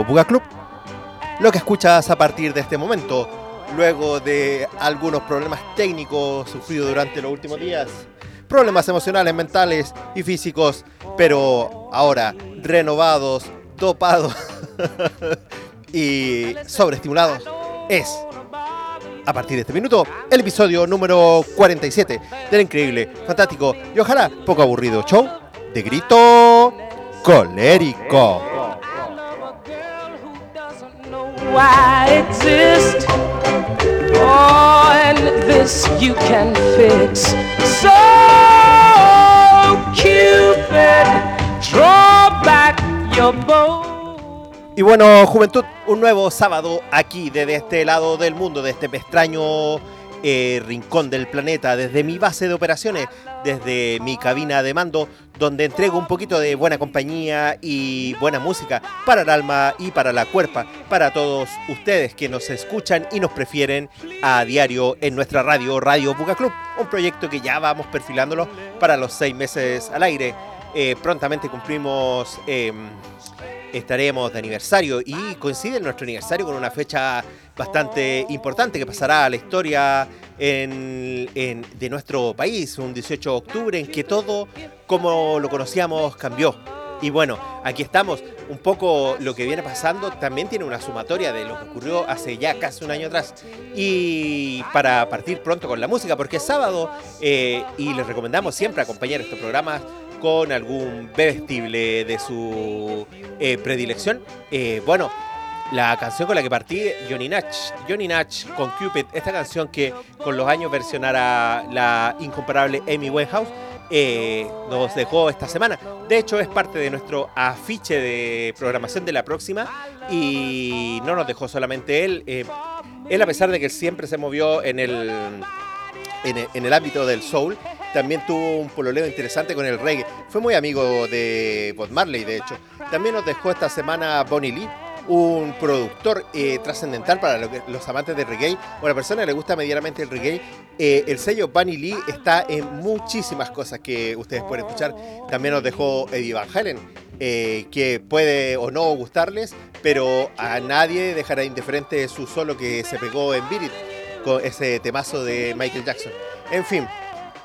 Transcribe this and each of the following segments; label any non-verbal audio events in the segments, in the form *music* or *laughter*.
Radio Buga Club. Lo que escuchas a partir de este momento, luego de algunos problemas técnicos sufridos durante los últimos días, problemas emocionales, mentales y físicos, pero ahora renovados, dopados *laughs* y sobreestimulados, es a partir de este minuto el episodio número 47 del increíble, fantástico y ojalá poco aburrido show de grito colérico. So, Cupid, draw back your bow. Y bueno, juventud, un nuevo sábado aquí desde este lado del mundo, de este extraño eh, rincón del planeta, desde mi base de operaciones, desde mi cabina de mando, donde entrego un poquito de buena compañía y buena música para el alma y para la cuerpa, para todos ustedes que nos escuchan y nos prefieren a diario en nuestra radio, Radio Buca Club, un proyecto que ya vamos perfilándolo para los seis meses al aire. Eh, prontamente cumplimos... em, estaremos de aniversario y coincide nuestro aniversario con una fecha bastante importante que pasará a la historia en- en- de nuestro país, un 18 de octubre en que todo como lo conocíamos cambió. Y bueno, aquí estamos. Un poco lo que viene pasando también tiene una sumatoria de lo que ocurrió hace ya casi un año atrás. Y para partir pronto con la música, porque es sábado eh, y les recomendamos siempre acompañar estos programas con algún bebestible de su eh, predilección. Eh, bueno, la canción con la que partí, Johnny Natch. Johnny Natch con Cupid, esta canción que con los años versionara la incomparable Amy Winehouse, eh, nos dejó esta semana. De hecho, es parte de nuestro afiche de programación de la próxima y no nos dejó solamente él. eh, él, a pesar de que siempre se movió en el, en el, en el ámbito del soul, también tuvo un pololeo interesante con el reggae. Fue muy amigo de Bob Marley, de hecho. También nos dejó esta semana Bonnie Lee, un productor eh, trascendental para los amantes del reggae o a la persona que le gusta medianamente el reggae. Eh, el sello Bunny Lee está en muchísimas cosas que ustedes pueden escuchar. También nos dejó Eddie Van Halen, eh, que puede o no gustarles, pero a nadie dejará indiferente su solo que se pegó en Beat con ese temazo de Michael Jackson. En fin,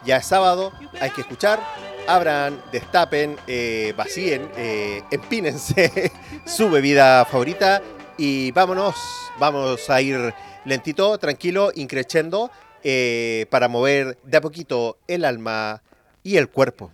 ya es sábado, hay que escuchar. Abran, destapen, eh, vacíen, eh, empínense *laughs* su bebida favorita y vámonos, vamos a ir lentito, tranquilo, increchendo eh, para mover de a poquito el alma y el cuerpo.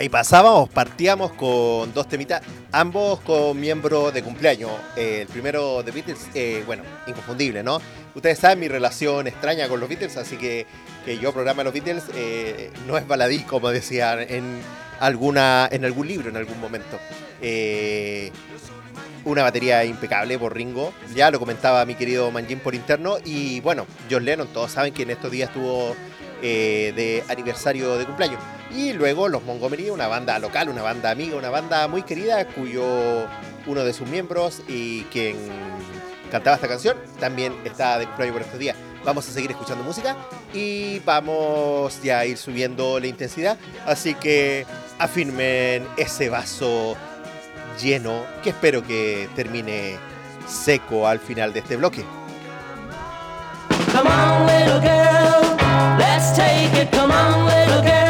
Y pasábamos, partíamos con dos temitas, ambos con miembros de cumpleaños. Eh, el primero de Beatles, eh, bueno, inconfundible, ¿no? Ustedes saben mi relación extraña con los Beatles, así que que yo programa los Beatles eh, no es baladí, como decían en, alguna, en algún libro, en algún momento. Una batería impecable por Ringo, ya lo comentaba mi querido Manjin por interno, y bueno, John Lennon, todos saben que en estos días estuvo de aniversario de cumpleaños. Y luego los Montgomery, una banda local, una banda amiga, una banda muy querida, cuyo uno de sus miembros y quien cantaba esta canción también está de cumpleaños por estos días. Vamos a seguir escuchando música y vamos ya a ir subiendo la intensidad. Así que afirmen ese vaso lleno que espero que termine seco al final de este bloque. Come on, little girl, let's take it. Come on, little girl,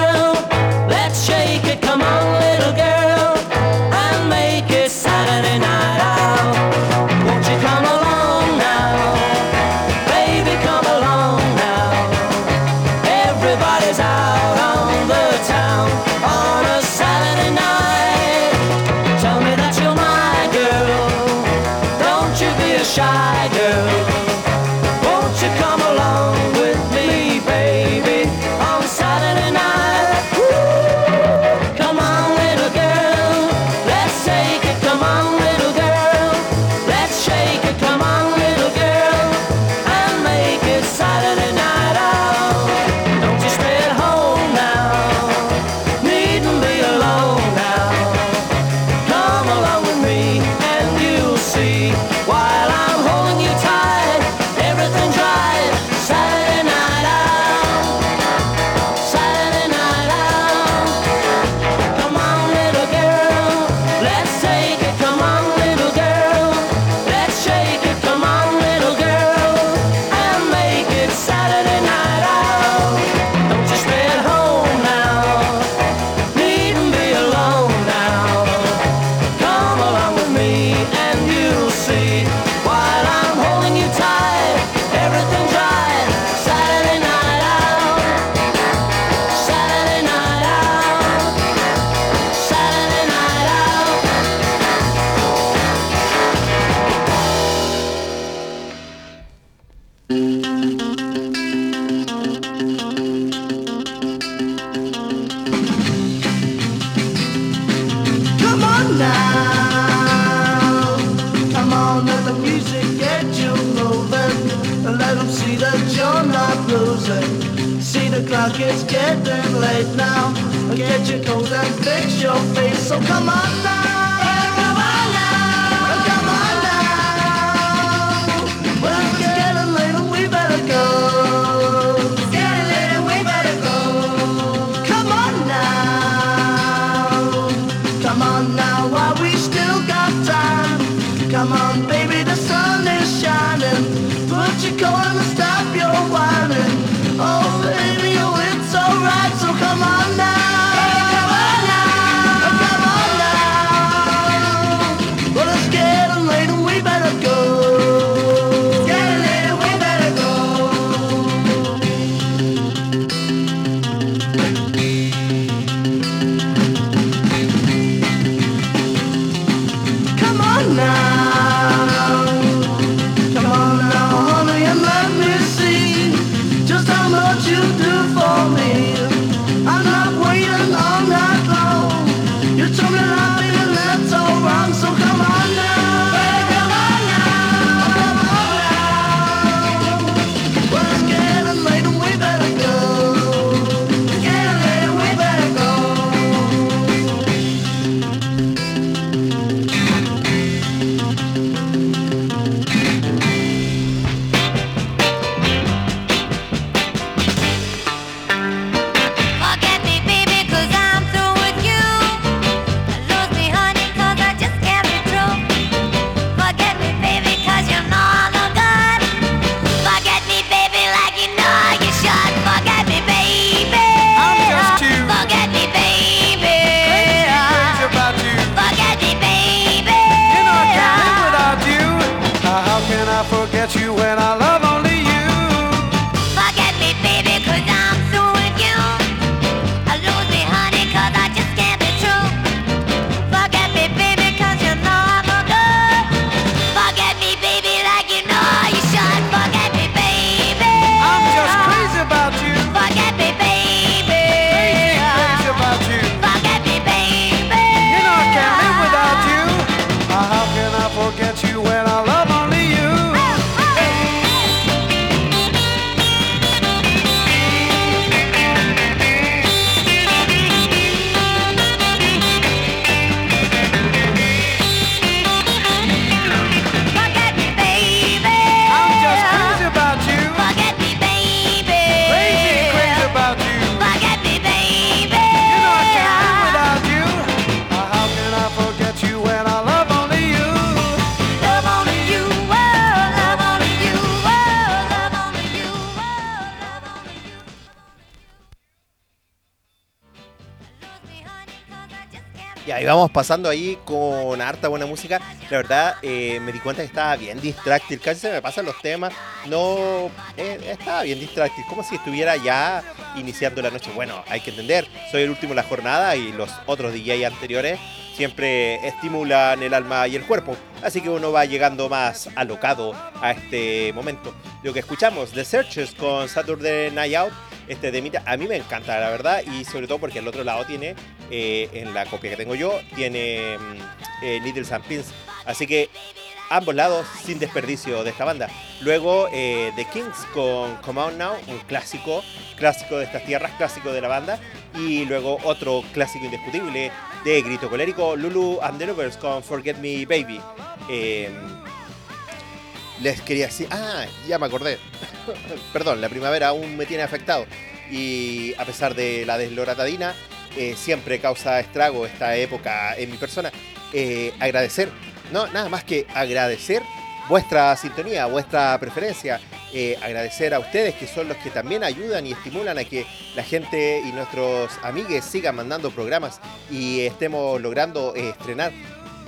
Y ahí vamos pasando ahí con harta buena música. La verdad, eh, me di cuenta que estaba bien distráctil. Casi se me pasan los temas. No, eh, estaba bien distráctil. Como si estuviera ya iniciando la noche. Bueno, hay que entender. Soy el último de la jornada y los otros DJ anteriores siempre estimulan el alma y el cuerpo. Así que uno va llegando más alocado a este momento. Lo que escuchamos, The Searchers con Saturday Night Out. Este de Mita, a mí me encanta, la verdad, y sobre todo porque al otro lado tiene, eh, en la copia que tengo yo, tiene mm, eh, Needles and Pins. Así que ambos lados sin desperdicio de esta banda. Luego eh, The Kings con Come On Now, un clásico, clásico de estas tierras, clásico de la banda. Y luego otro clásico indiscutible de Grito Colérico, Lulu and the Lovers con Forget Me Baby. Eh, les quería decir, ah, ya me acordé. *laughs* Perdón, la primavera aún me tiene afectado. Y a pesar de la desloratadina, eh, siempre causa estrago esta época en mi persona. Eh, agradecer, no, nada más que agradecer vuestra sintonía, vuestra preferencia. Eh, agradecer a ustedes que son los que también ayudan y estimulan a que la gente y nuestros amigues sigan mandando programas y estemos logrando estrenar.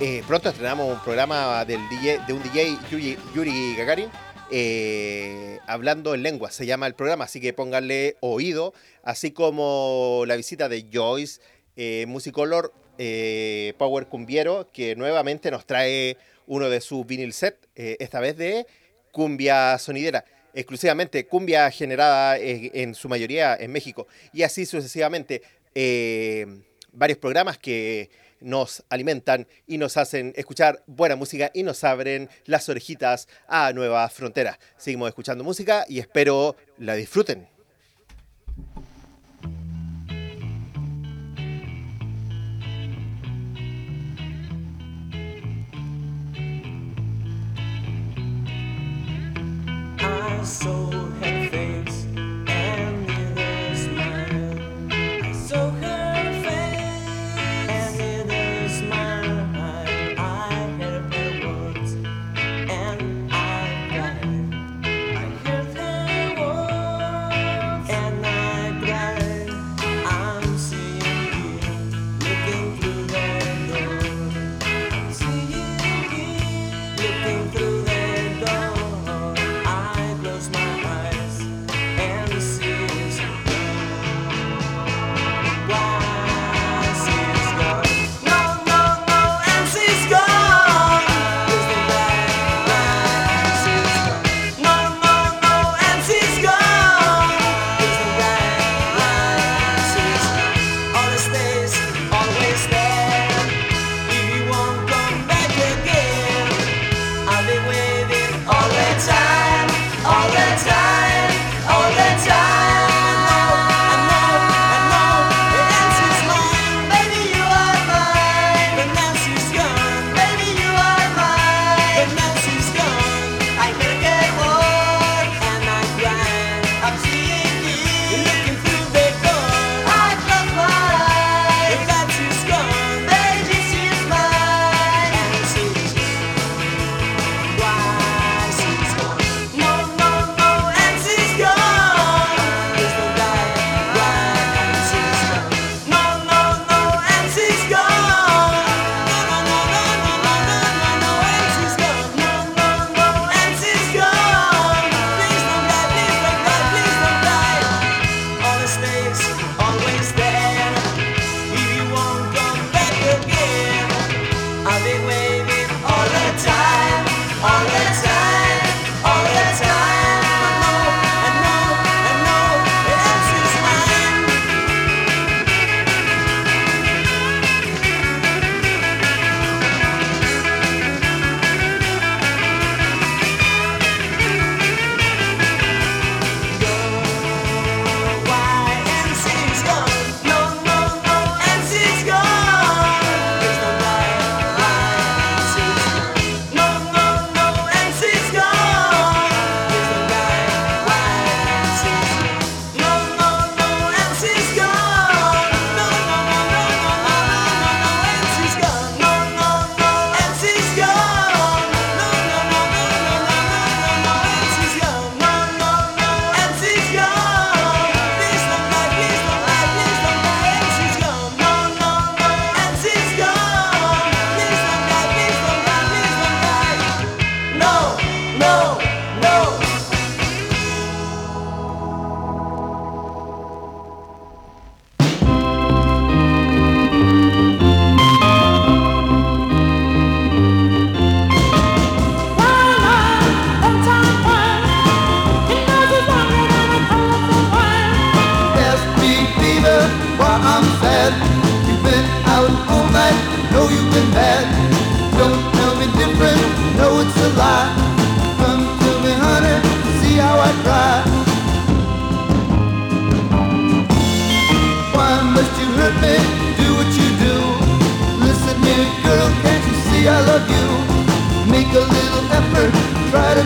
Eh, pronto estrenamos un programa del DJ, de un DJ, Yuri, Yuri Gagarin, eh, hablando en lengua, se llama el programa, así que pónganle oído, así como la visita de Joyce, eh, Musicolor Power Cumbiero, que nuevamente nos trae uno de sus vinil set, esta vez de cumbia sonidera, exclusivamente cumbia generada en, su mayoría en México, y así sucesivamente. varios programas que nos alimentan y nos hacen escuchar buena música y nos abren las orejitas a nuevas fronteras. Seguimos escuchando música y espero la disfruten.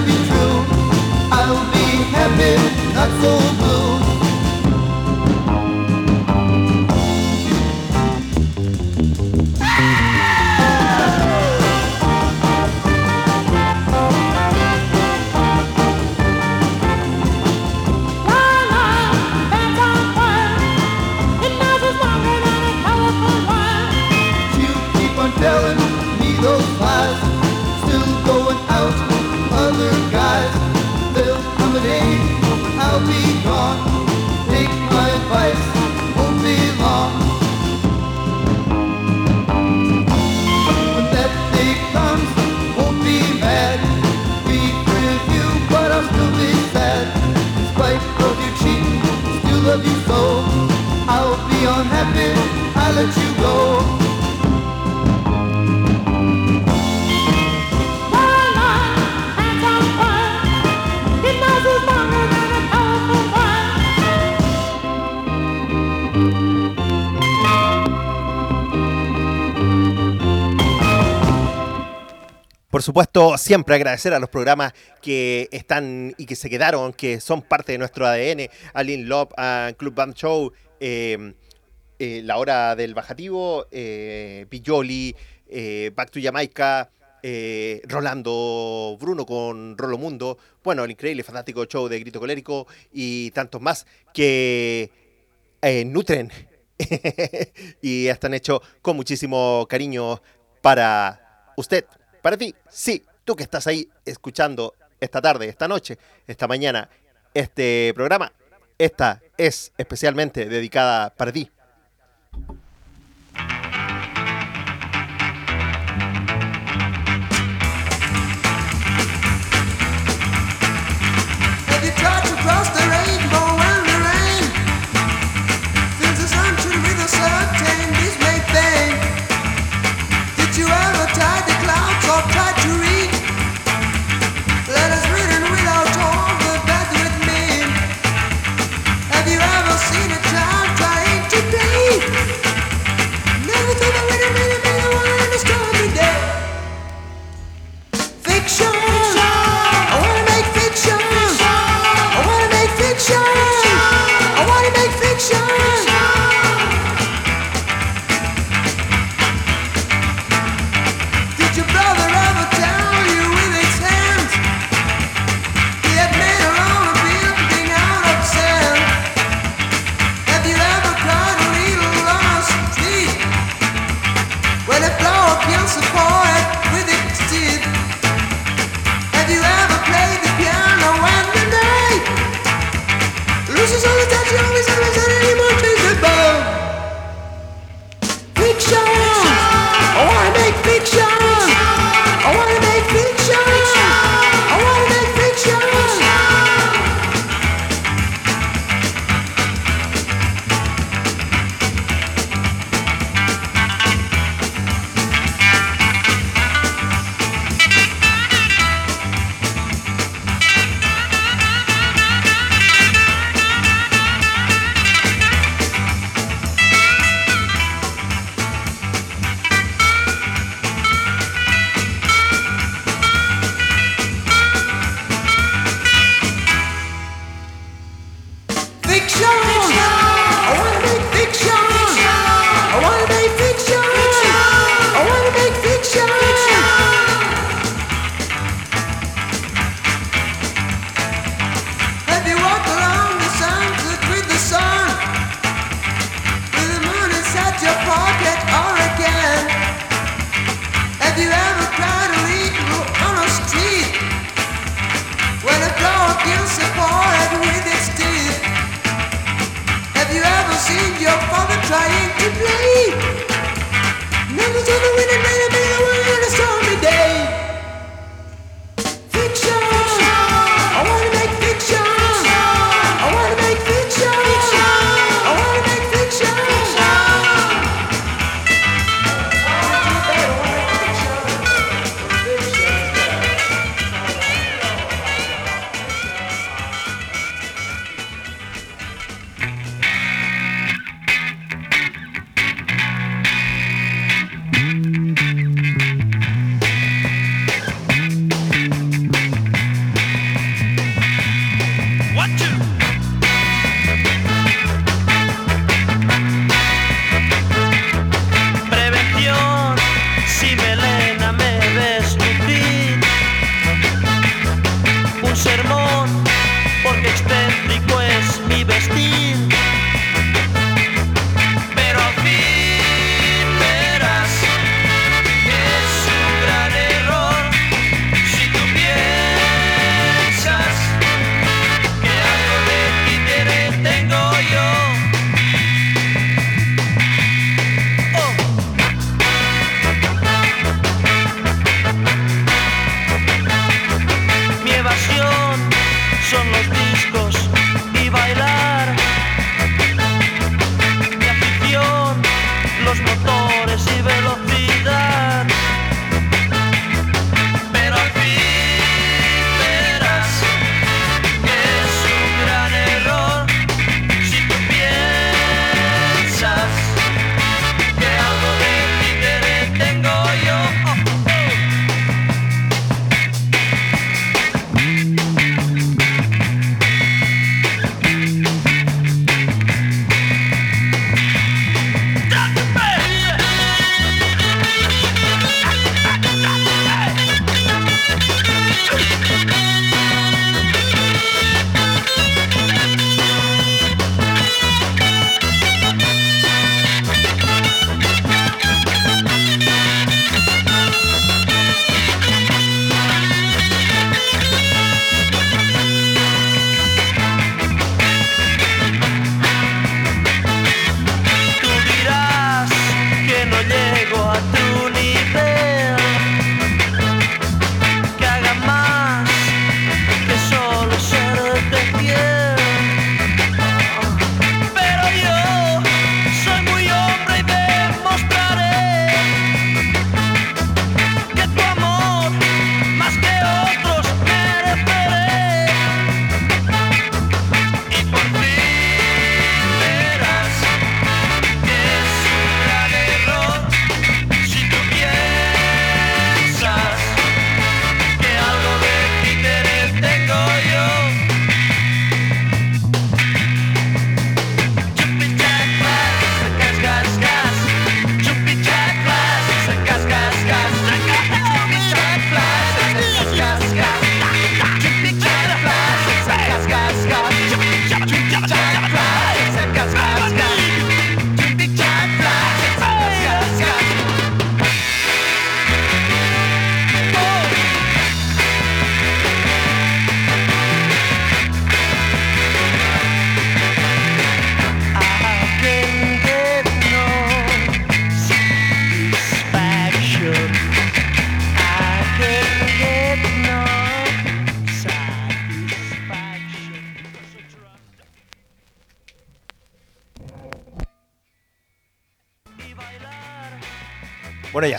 Be true. I'll be happy, not so blue. supuesto, siempre agradecer a los programas que están y que se quedaron, que son parte de nuestro ADN, a Lin Love, Club Band Show, em, eh, La Hora del Bajativo, eh, eh Back to Jamaica, eh, Rolando Bruno con Rolo Mundo, bueno, el increíble, fantástico show de Grito Colérico y tantos más que nutren *laughs* y están hechos con muchísimo cariño para usted. Para ti, sí, tú que estás ahí escuchando esta tarde, esta noche, esta mañana, este programa, esta es especialmente dedicada para ti.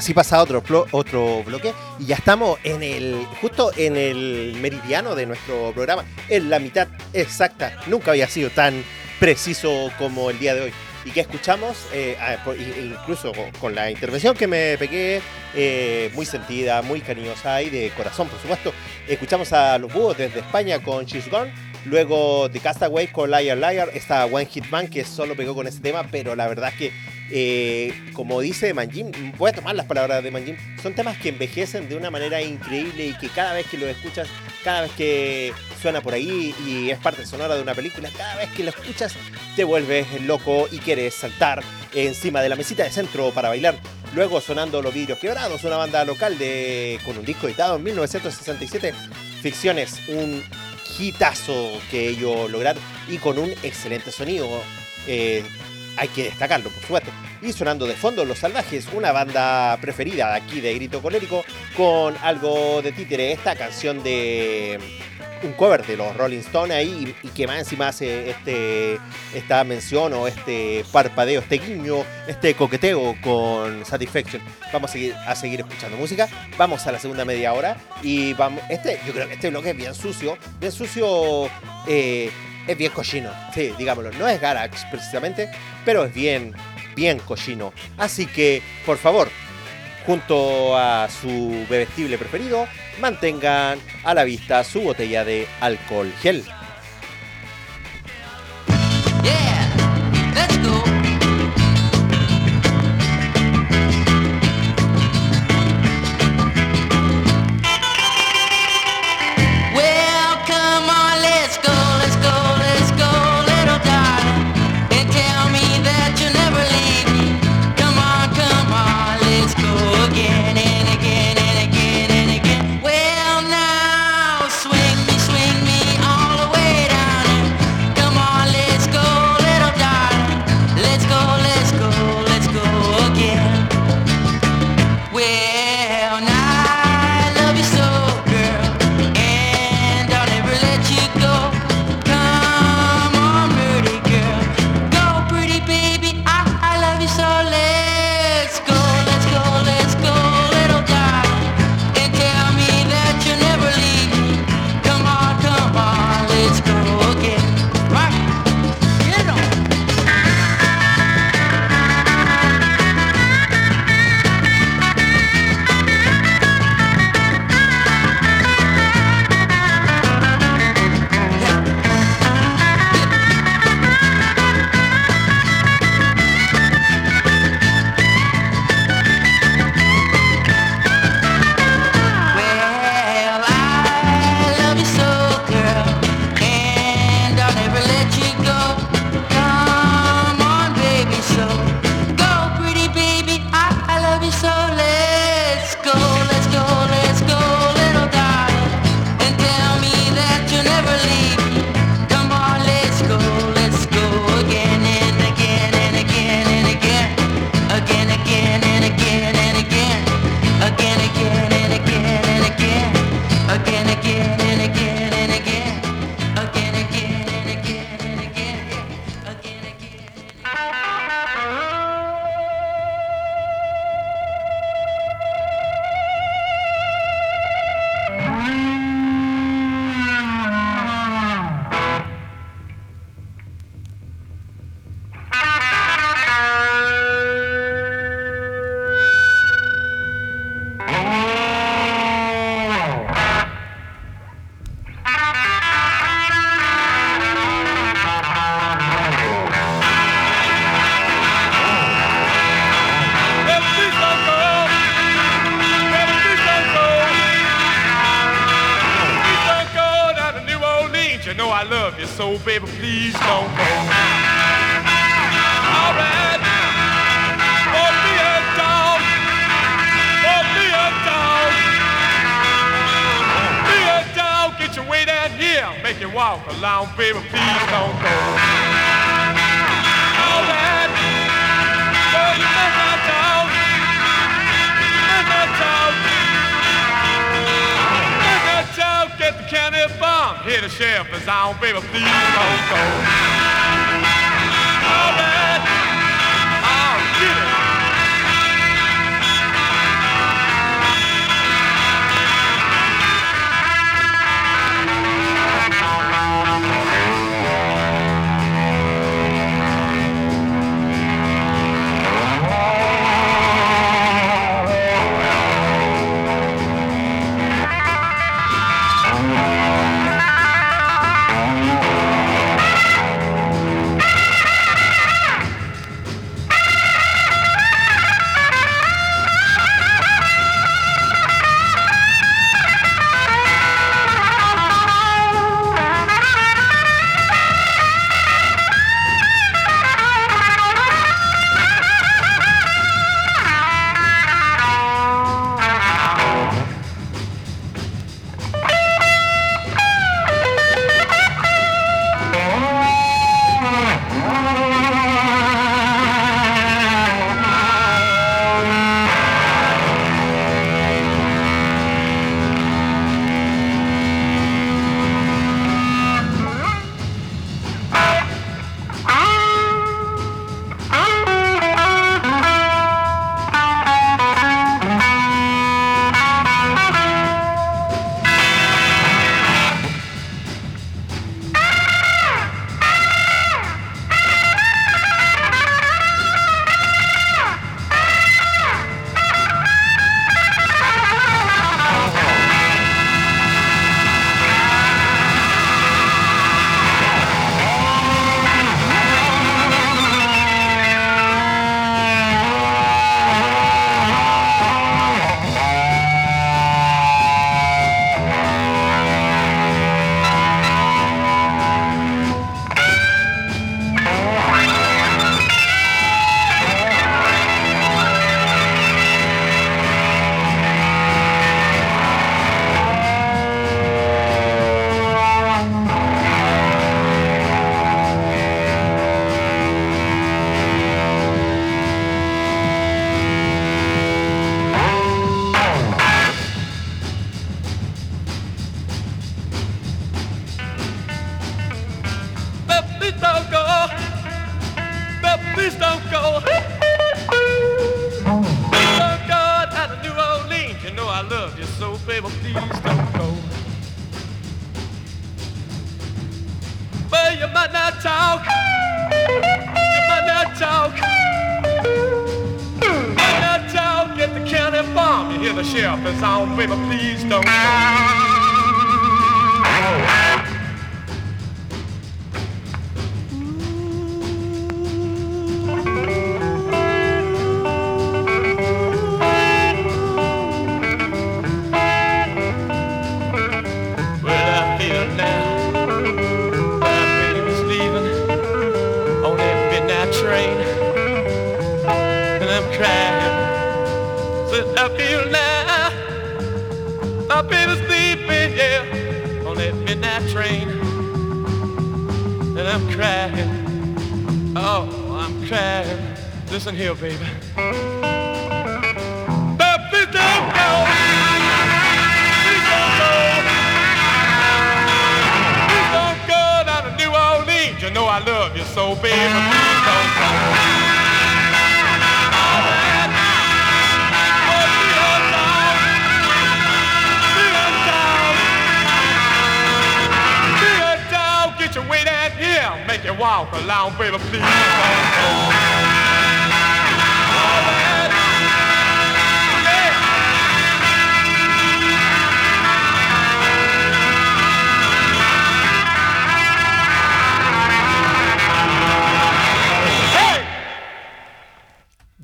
Así pasa otro, otro bloque. Y ya estamos en el. justo en el meridiano de nuestro programa. En la mitad exacta. Nunca había sido tan preciso como el día de hoy. Y que escuchamos, eh, incluso con, con la intervención que me pegué, eh, muy sentida, muy cariñosa y de corazón, por supuesto. Escuchamos a los búhos desde España con She's Gone. Luego de Castaway con Liar Liar, esta One Hit Man que solo pegó con ese tema, pero la verdad es que eh, como dice Manjim, voy a tomar las palabras de Manjim, son temas que envejecen de una manera increíble y que cada vez que lo escuchas, cada vez que suena por ahí y es parte sonora de una película, cada vez que lo escuchas te vuelves loco y quieres saltar encima de la mesita de centro para bailar. Luego sonando Los Vidrios Quebrados, una banda local de, con un disco editado en 1967, Ficciones, un hitazo que ellos lograron y con un excelente sonido. eh, hay que destacarlo, por supuesto. Y sonando de fondo Los Salvajes, una banda preferida aquí de Grito Colérico, con algo de títere, esta canción de un cover de los Rolling Stones ahí y, que más encima hace este, esta mención o este parpadeo, este guiño, este coqueteo con Satisfaction. Vamos a seguir, a seguir escuchando música, vamos a la segunda media hora y vamos, este, yo creo que este bloque es bien sucio, bien sucio, eh, es bien cochino, sí, digámoslo, no es Garax precisamente, pero es bien, bien cochino. Así que, por favor, junto a su bebestible preferido, mantengan a la vista su botella de alcohol gel.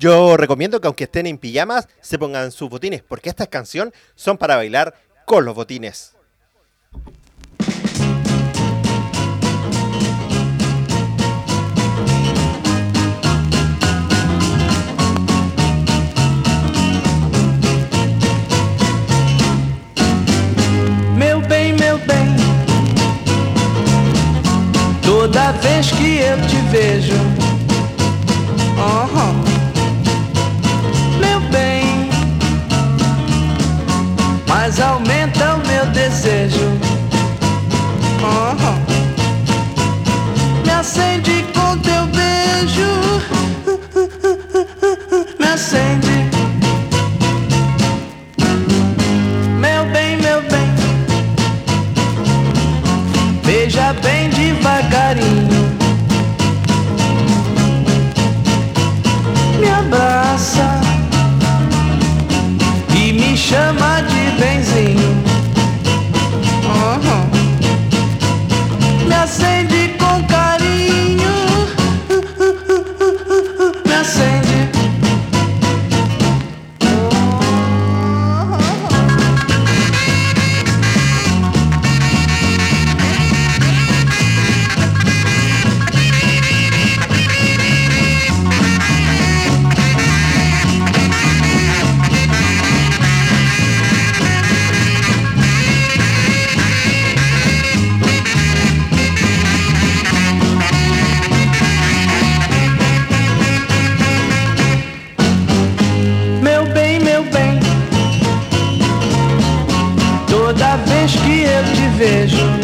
Yo recomiendo que aunque estén en pijamas, se pongan sus botines, porque estas canciones son para bailar con los botines. Meu bem, meu bem, toda vez que eu te vejo. vejo.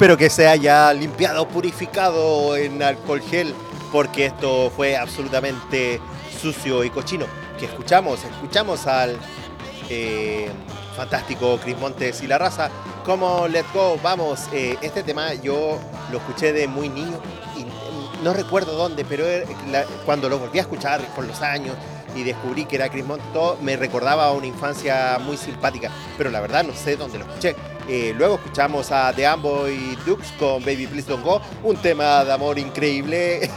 Espero que se haya limpiado, purificado en alcohol gel, porque esto fue absolutamente sucio y cochino. Que escuchamos, escuchamos al eh, fantástico Chris Montes y la raza. Como Let's Go, vamos, eh, este tema yo lo escuché de muy niño y no recuerdo dónde, pero cuando lo volví a escuchar con los años y descubrí que era Chris Montes, todo me recordaba a una infancia muy simpática, pero la verdad no sé dónde lo escuché. Eh, luego escuchamos a The Amboy Dukes con Baby Please Don't Go, un tema de amor increíble.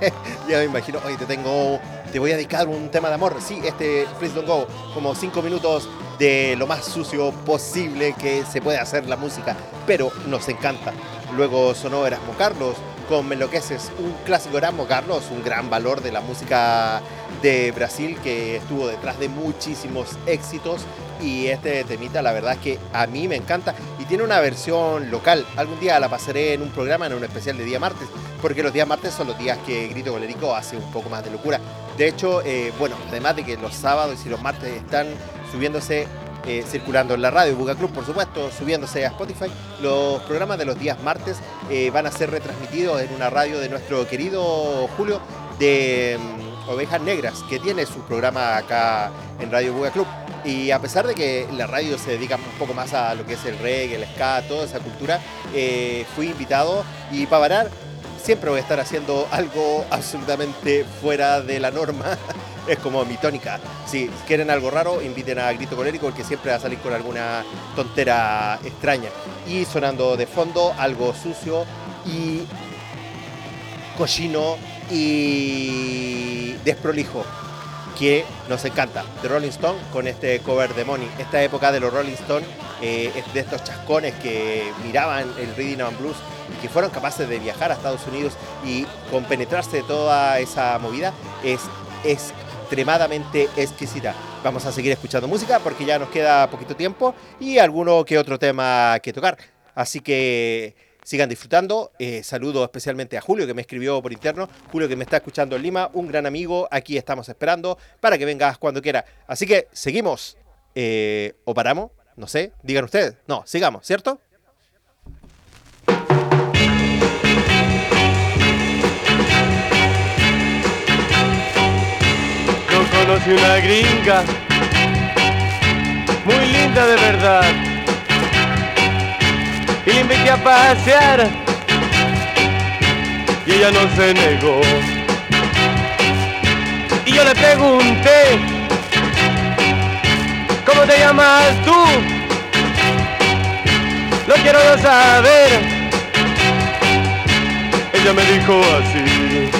*laughs* ya me imagino, oye, te tengo, te voy a dedicar un tema de amor. Sí, este Please Don't Go, como cinco minutos de lo más sucio posible que se puede hacer la música, pero nos encanta. Luego sonó Erasmo Carlos con Me Enloqueces, un clásico Erasmo Carlos, un gran valor de la música de Brasil que estuvo detrás de muchísimos éxitos y este temita la verdad es que a mí me encanta y tiene una versión local. Algún día la pasaré en un programa, en un especial de día martes, porque los días martes son los días que Grito Colérico hace un poco más de locura. De hecho, eh, bueno, además de que los sábados y los martes están subiéndose, eh, circulando en la radio, Buga Club, por supuesto, subiéndose a Spotify, los programas de los días martes eh, van a ser retransmitidos en una radio de nuestro querido Julio de mm, Ovejas Negras, que tiene su programa acá en Radio Buga Club. Y a pesar de que la radio se dedica un poco más a lo que es el reggae, el ska, toda esa cultura, eh, fui invitado y para parar, siempre voy a estar haciendo algo absolutamente fuera de la norma. *laughs* Es como mi tónica. Si quieren algo raro, inviten a Grito Colérico, porque siempre va a salir con alguna tontera extraña. Y sonando de fondo, algo sucio y cochino y desprolijo que nos encanta. The Rolling Stone con este cover de Money. Esta época de los Rolling Stone eh, de estos chascones que miraban el Reading and Blues y que fueron capaces de viajar a Estados Unidos y compenetrarse de toda esa movida es, es extremadamente exquisita. Vamos a seguir escuchando música porque ya nos queda poquito tiempo y alguno que otro tema que tocar. Así que sigan disfrutando. Eh, saludo especialmente a Julio que me escribió por interno. Julio que me está escuchando en Lima, un gran amigo. Aquí estamos esperando para que vengas cuando quiera. Así que seguimos. Eh, ¿O paramos? No sé. Digan ustedes. No, sigamos, ¿cierto? Conocí una gringa, muy linda de verdad. Y la invité a pasear, y ella no se negó. Y yo le pregunté, ¿cómo te llamas tú? Lo quiero yo saber. Ella me dijo así.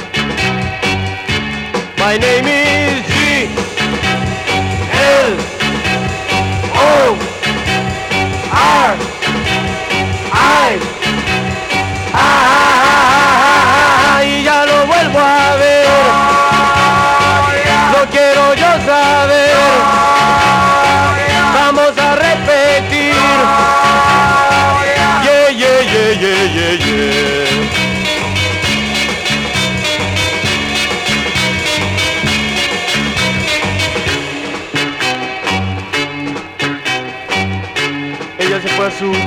My name is O R I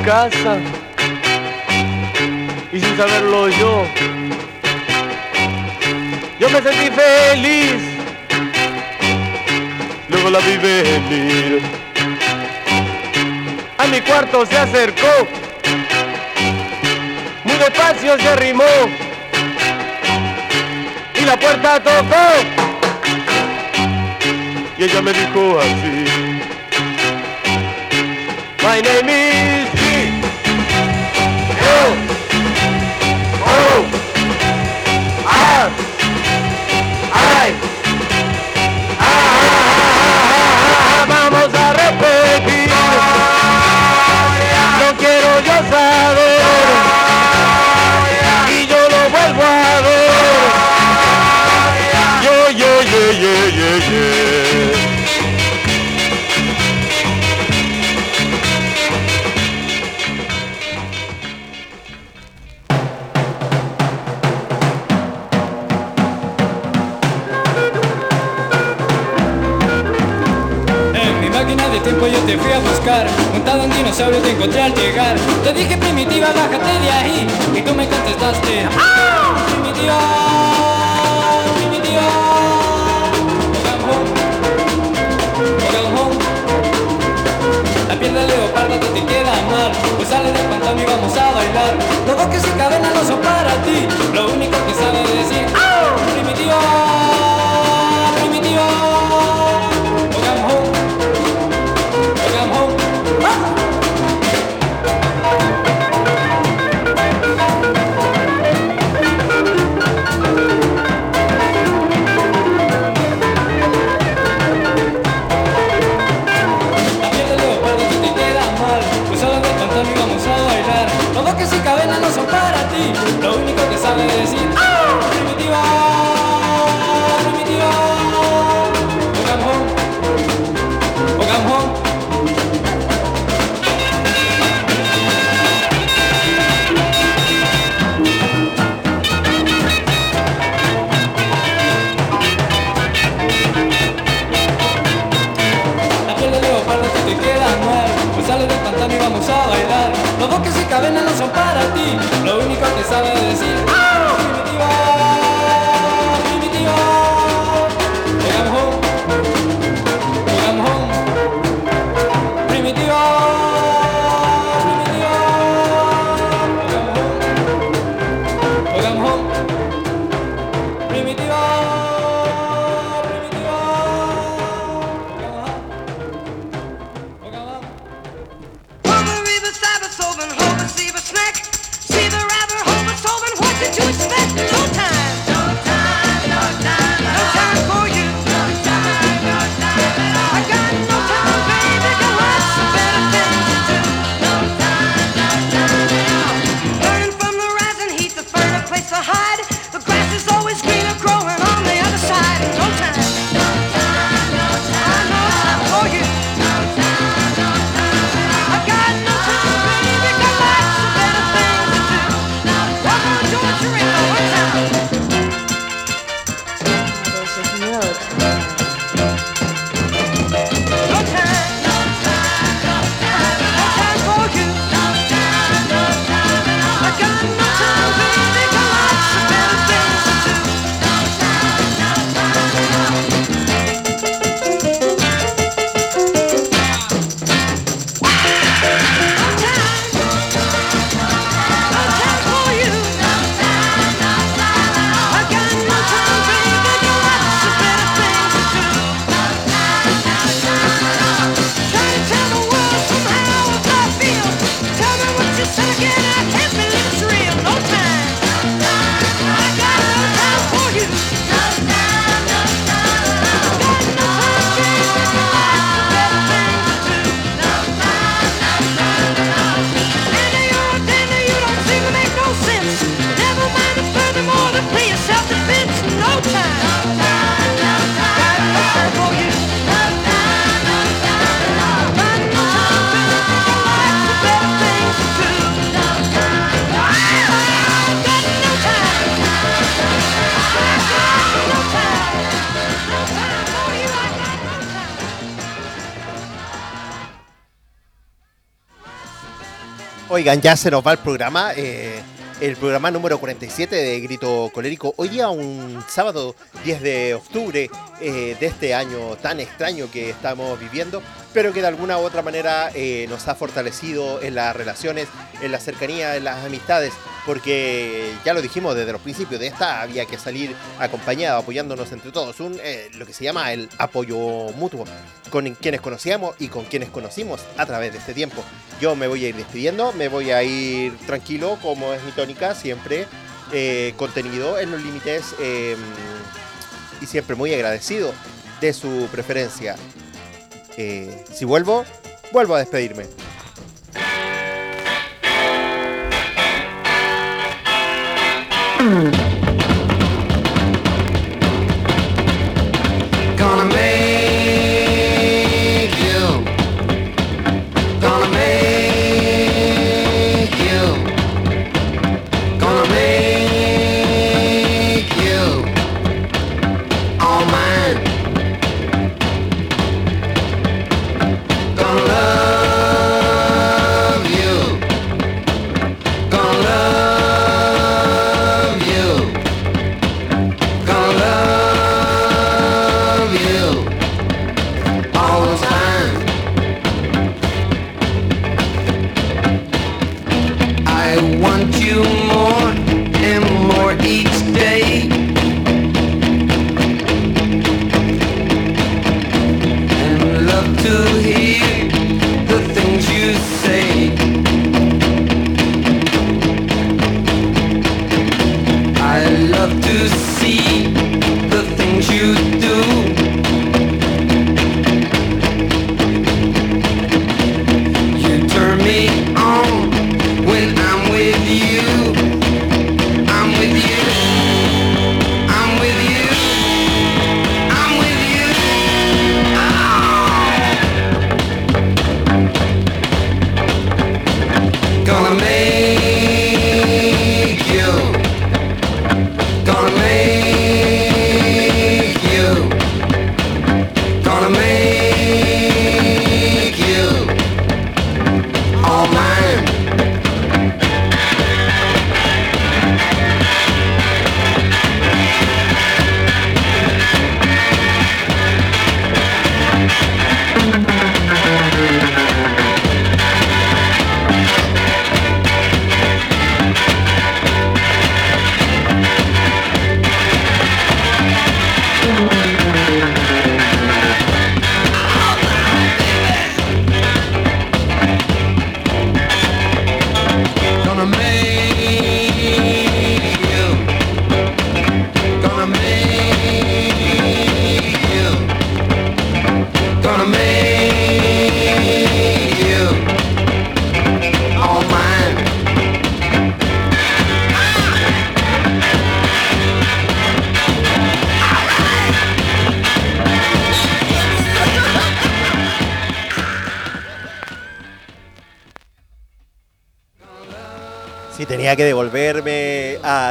casa y sin saberlo yo, yo me sentí feliz. Luego la vi venir. A mi cuarto se acercó, muy despacio se arrimó y la puerta tocó. Y ella me dijo así. My name is Move! Move! te fui a buscar. Montado en dinosaurio te encontré al llegar. Te dije primitiva, bájate de ahí. Y tú me contestaste ¡Ah! Primitiva, primitiva La piel de leopardo te, te queda mal. Pues sale del pantano y vamos a bailar. Los bosques y cadenas no son para ti. Lo único que sabe decir ¡Ah! Oigan, ya se nos va el programa. Eh, el programa número 47 de Grito Colérico. Hoy día, un sábado 10 de octubre eh, de este año tan extraño que estamos viviendo pero que de alguna u otra manera eh, nos ha fortalecido en las relaciones, en la cercanía, en las amistades, porque ya lo dijimos desde los principios de esta, había que salir acompañado, apoyándonos entre todos, un, eh, lo que se llama el apoyo mutuo, con quienes conocíamos y con quienes conocimos a través de este tiempo. Yo me voy a ir despidiendo, me voy a ir tranquilo, como es mi tónica, siempre eh, contenido en los límites em, y siempre muy agradecido de su preferencia. Eh, si vuelvo, vuelvo a despedirme.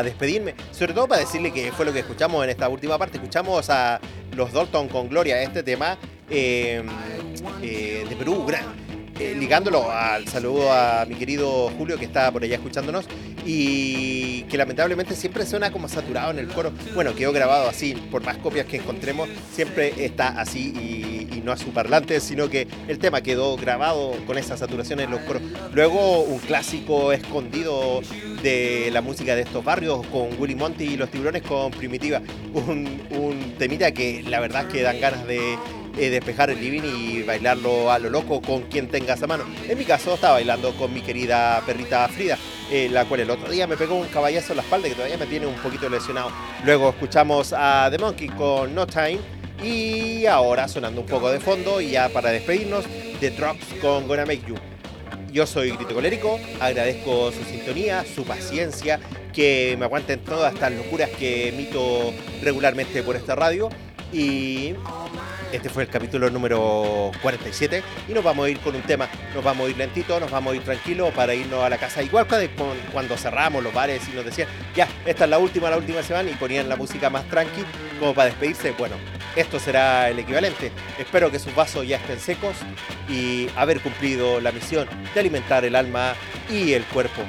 Despedirme. Sobre todo para decirle que fue lo que escuchamos en esta última parte. Escuchamos a los Dalton con Gloria, este tema eh, eh, de Perú, gran. Eh, ligándolo al saludo a mi querido Julio que está por allá escuchándonos y que lamentablemente siempre suena como saturado en el coro. Bueno, quedó grabado así, por más copias que encontremos, siempre está así y, no a su parlante, sino que el tema quedó grabado con esa saturación en los coros. Luego un clásico escondido de la música de estos barrios con Willy Monty y los tiburones con Primitiva, un, un temita que la verdad es que dan ganas de eh, despejar el living y bailarlo a lo loco con quien tengas a mano. En mi caso estaba bailando con mi querida perrita Frida, eh, la cual el otro día me pegó un caballazo en la espalda que todavía me tiene un poquito lesionado. Luego escuchamos a The Monkey con No Time y ahora sonando un poco de fondo y ya para despedirnos, The Drops con Gonna Make You. Yo soy Grito Colérico, agradezco su sintonía, su paciencia, que me aguanten todas estas locuras que emito regularmente por esta radio. Y este fue el capítulo número 47 y nos vamos a ir con un tema, nos vamos a ir lentito, nos vamos a ir tranquilo para irnos a la casa. Igual cuando cerramos los bares y nos decían, ya, esta es la última, la última semana y ponían la música más tranqui como para despedirse. Bueno, esto será el equivalente. Espero que sus vasos ya estén secos y haber cumplido la misión de alimentar el alma y el cuerpo.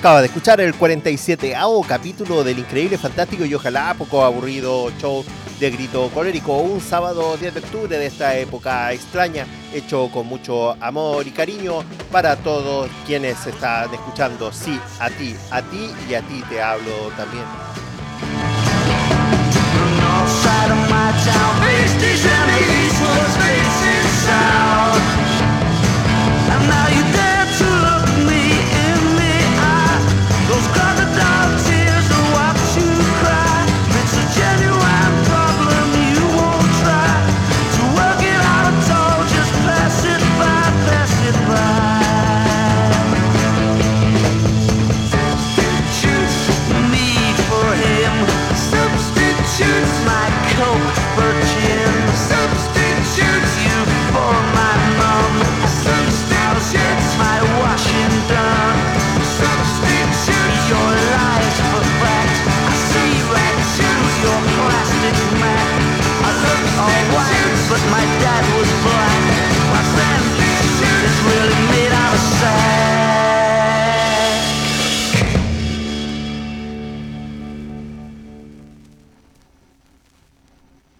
Acaba de escuchar el 47 capítulo del increíble, fantástico y ojalá poco aburrido show de grito colérico. Un sábado 10 de octubre de esta época extraña, hecho con mucho amor y cariño para todos quienes están escuchando. Sí, a ti, a ti y a ti te hablo también.